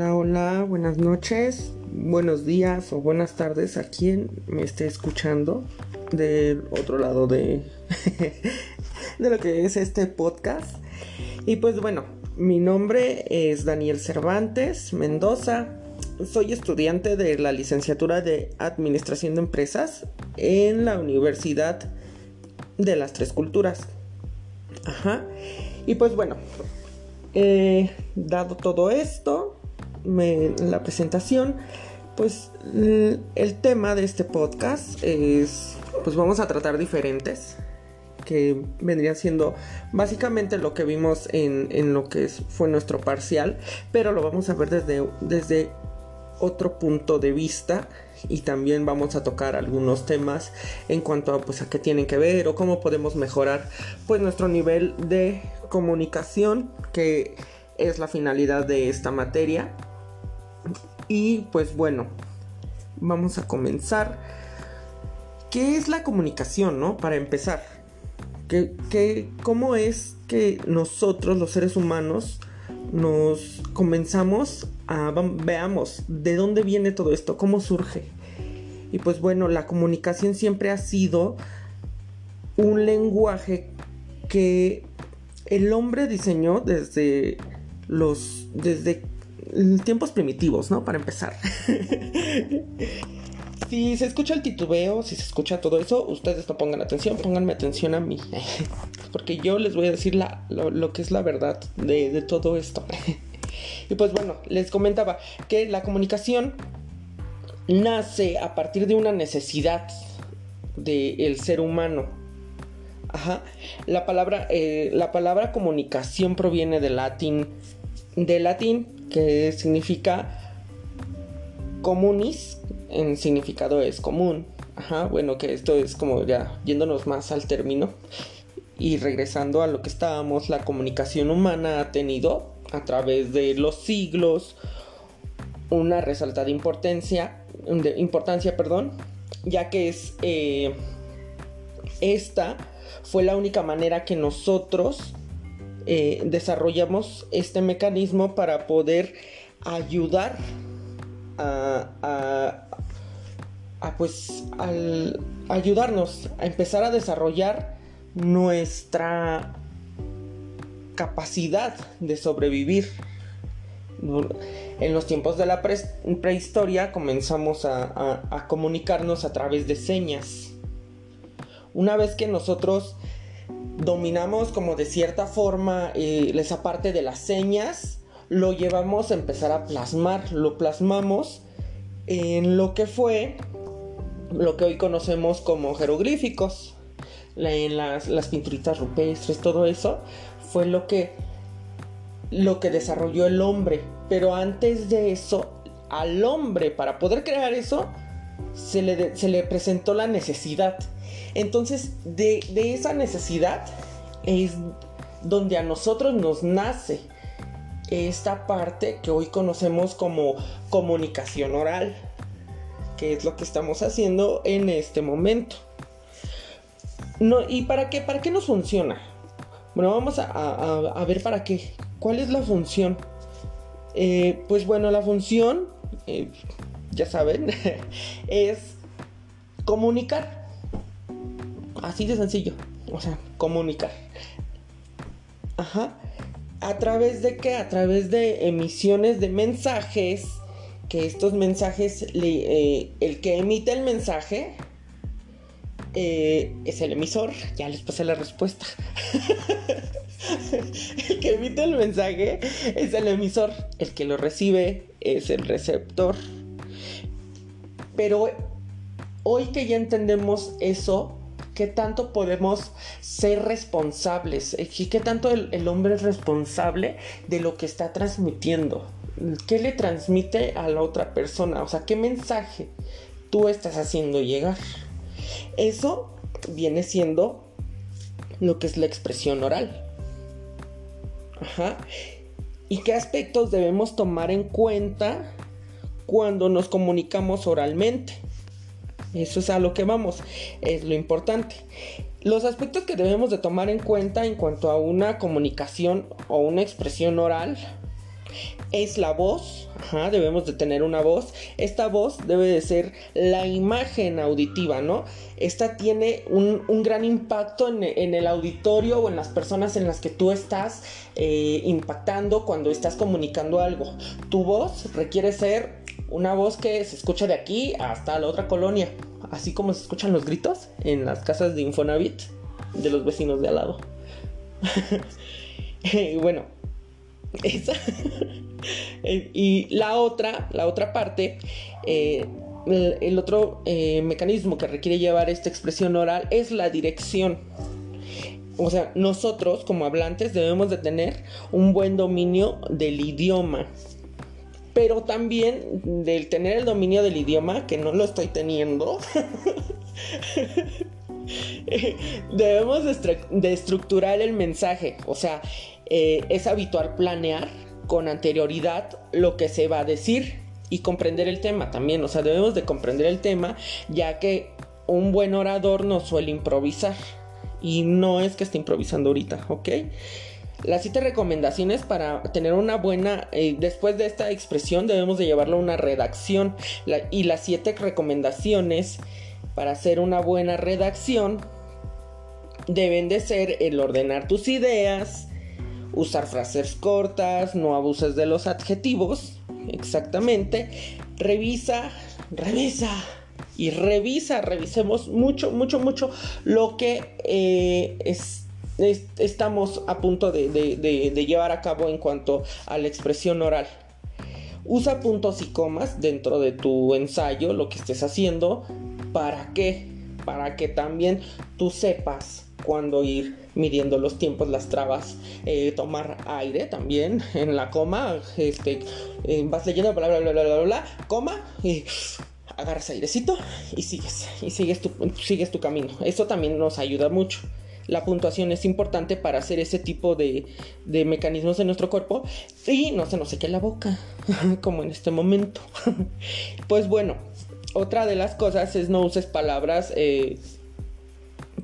Hola, hola, buenas noches, buenos días o buenas tardes a quien me esté escuchando del otro lado de, de lo que es este podcast. Y pues bueno, mi nombre es Daniel Cervantes Mendoza. Soy estudiante de la licenciatura de Administración de Empresas en la Universidad de las Tres Culturas. Ajá. Y pues bueno, dado todo esto, la presentación, pues el tema de este podcast es, pues vamos a tratar diferentes, que vendría siendo básicamente lo que vimos en, lo que fue nuestro parcial, pero lo vamos a ver desde, desde otro punto de vista y también vamos a tocar algunos temas en cuanto a pues a qué tienen que ver o cómo podemos mejorar pues nuestro nivel de comunicación que es la finalidad de esta materia y pues bueno vamos a comenzar ¿qué es la comunicación no? para empezar ¿Qué, cómo es que nosotros los seres humanos nos comenzamos a veamos de dónde viene todo esto, cómo surge. Y pues bueno, la comunicación siempre ha sido un lenguaje que el hombre diseñó desde los desde tiempos primitivos, ¿no? Para empezar. si se escucha el titubeo, si se escucha todo eso, ustedes no pongan atención, pónganme atención a mí. Porque yo les voy a decir lo, que es la verdad de, todo esto. y pues bueno, les comentaba que la comunicación nace a partir de una necesidad del ser humano. Ajá. La palabra, eh, la palabra comunicación proviene del latín, del latín que significa comunis, en significado es común. Ajá, bueno, que esto es como ya yéndonos más al término y regresando a lo que estábamos, la comunicación humana ha tenido a través de los siglos una resaltada importancia, de importancia, perdón, ya que es eh, esta fue la única manera que nosotros eh, desarrollamos este mecanismo para poder ayudar a, pues al ayudarnos a empezar a desarrollar nuestra capacidad de sobrevivir. En los tiempos de la prehistoria comenzamos a, comunicarnos a través de señas. Una vez que nosotros dominamos como de cierta forma eh, esa parte de las señas, lo llevamos a empezar a plasmar, lo plasmamos en lo que fue lo que hoy conocemos como jeroglíficos, en las, las pinturitas rupestres, todo eso fue lo que lo que desarrolló el hombre. Pero antes de eso, al hombre, para poder crear eso, se le, se le presentó la necesidad. Entonces, de, esa necesidad es donde a nosotros nos nace esta parte que hoy conocemos como comunicación oral, que es lo que estamos haciendo en este momento. No, ¿Y para qué? ¿Para qué nos funciona? Bueno, vamos a, ver para qué. ¿Cuál es la función? Eh, pues bueno, la función, eh, ya saben, es comunicar. Así de sencillo. O sea, comunicar. Ajá. ¿A través de qué? A través de emisiones de mensajes. Que estos mensajes, eh, el que emite el mensaje eh, es el emisor. Ya les pasé la respuesta. el que emite el mensaje es el emisor. El que lo recibe es el receptor. Pero hoy que ya entendemos eso, qué tanto podemos ser responsables y qué tanto el, hombre es responsable de lo que está transmitiendo. ¿Qué le transmite a la otra persona? O sea, ¿qué mensaje tú estás haciendo llegar? Eso viene siendo lo que es la expresión oral. Ajá. ¿Y qué aspectos debemos tomar en cuenta cuando nos comunicamos oralmente? Eso es a lo que vamos, es lo importante. Los aspectos que debemos de tomar en cuenta en cuanto a una comunicación o una expresión oral es la voz, debemos de tener una voz. Esta voz debe de ser la imagen auditiva, ¿no? Esta tiene un, gran impacto en, el auditorio o en las personas en las que tú estás eh, impactando cuando estás comunicando algo. Tu voz requiere ser una voz que se escucha de aquí hasta la otra colonia, así como se escuchan los gritos en las casas de Infonavit de los vecinos de al lado. bueno, esa. y la otra, la otra parte, eh, el, otro eh, mecanismo que requiere llevar esta expresión oral es la dirección. O sea, nosotros como hablantes debemos de tener un buen dominio del idioma. Pero también del tener el dominio del idioma, que no lo estoy teniendo. debemos de, estructurar el mensaje. O sea, eh, es habitual planear con anterioridad lo que se va a decir y comprender el tema también. O sea, debemos de comprender el tema ya que un buen orador no suele improvisar. Y no es que esté improvisando ahorita, ¿ok? Las siete recomendaciones para tener una buena, eh, después de esta expresión debemos de llevarlo a una redacción. y las siete recomendaciones para hacer una buena redacción deben de ser el ordenar tus ideas, usar frases cortas, no abuses de los adjetivos, exactamente, revisa, revisa y revisa, revisemos mucho, mucho, mucho lo que eh, estamos a punto de llevar a cabo en cuanto a la expresión oral. Usa puntos y comas dentro de tu ensayo, lo que estés haciendo. ¿Para qué? Para que también tú sepas cuándo ir midiendo los tiempos, las trabas, eh, tomar aire también en la coma, este, eh, vas leyendo bla bla bla bla bla bla, coma y agarras airecito y sigues, y sigues tu, sigues tu camino. Eso también nos ayuda mucho. La puntuación es importante para hacer ese tipo de, de mecanismos en nuestro cuerpo y no se nos seque la boca, como en este momento. pues bueno, otra de las cosas es no uses palabras eh,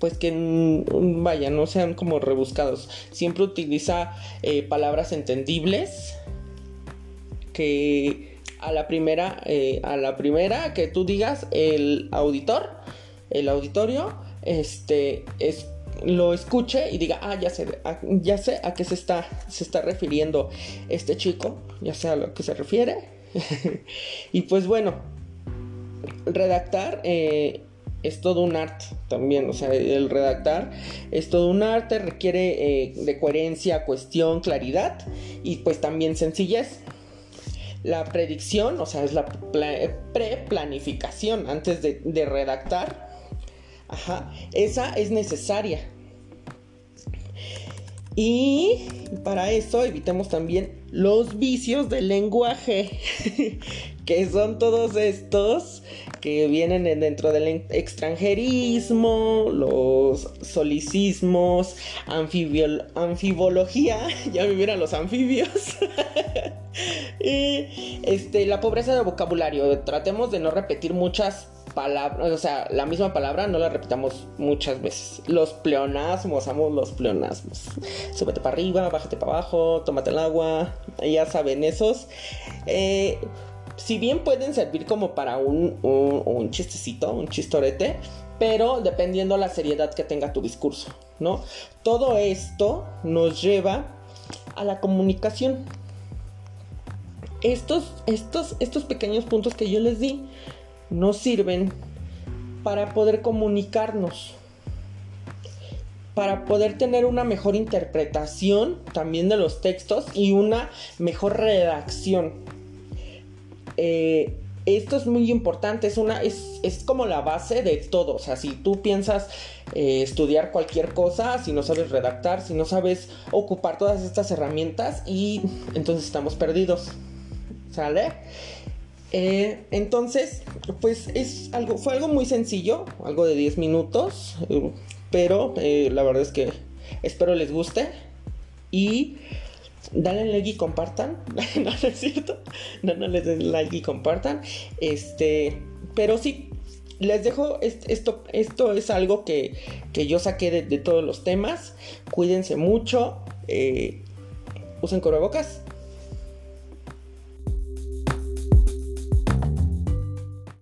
pues que mm, vaya, no sean como rebuscados. Siempre utiliza eh, palabras entendibles que a la primera, eh, a la primera que tú digas el auditor, el auditorio, este es lo escuche y diga, ah, ya sé, ya sé a qué se está, se está refiriendo este chico, ya sé a lo que se refiere. y pues bueno, redactar eh, es todo un arte también, o sea, el redactar es todo un arte, requiere eh, de coherencia, cuestión, claridad y pues también sencillez. La predicción, o sea, es la pre-planificación antes de redactar. Ajá, esa es necesaria. Y para eso evitemos también los vicios del lenguaje, que son todos estos que vienen dentro del extranjerismo, los solicismos, anfibología, ya me vieron los anfibios, y este, la pobreza de vocabulario. Tratemos de no repetir muchas palabras, o sea, la misma palabra no la repitamos muchas veces. Los pleonasmos, amo los pleonasmos. Súbete para arriba, bájate para abajo, tómate el agua, ya saben esos. Eh, si bien pueden servir como para un, un, chistecito, un chistorete, pero dependiendo la seriedad que tenga tu discurso, ¿no? Todo esto nos lleva a la comunicación. Estos, estos, estos pequeños puntos que yo les di nos sirven para poder comunicarnos, para poder tener una mejor interpretación también de los textos y una mejor redacción. Eh, esto es muy importante, es, una, es, como la base de todo. O sea, si tú piensas eh, estudiar cualquier cosa, si no sabes redactar, si no sabes ocupar todas estas herramientas, y entonces estamos perdidos. ¿Sale? Eh, entonces, pues es algo, fue algo muy sencillo, algo de 10 minutos, pero la verdad es que espero les guste. Y dale like y compartan. no, no es cierto. No, no les den like y compartan. Este, pero sí, les dejo esto, esto es algo que, que yo saqué de, todos los temas. Cuídense mucho. Eh, usen cubrebocas.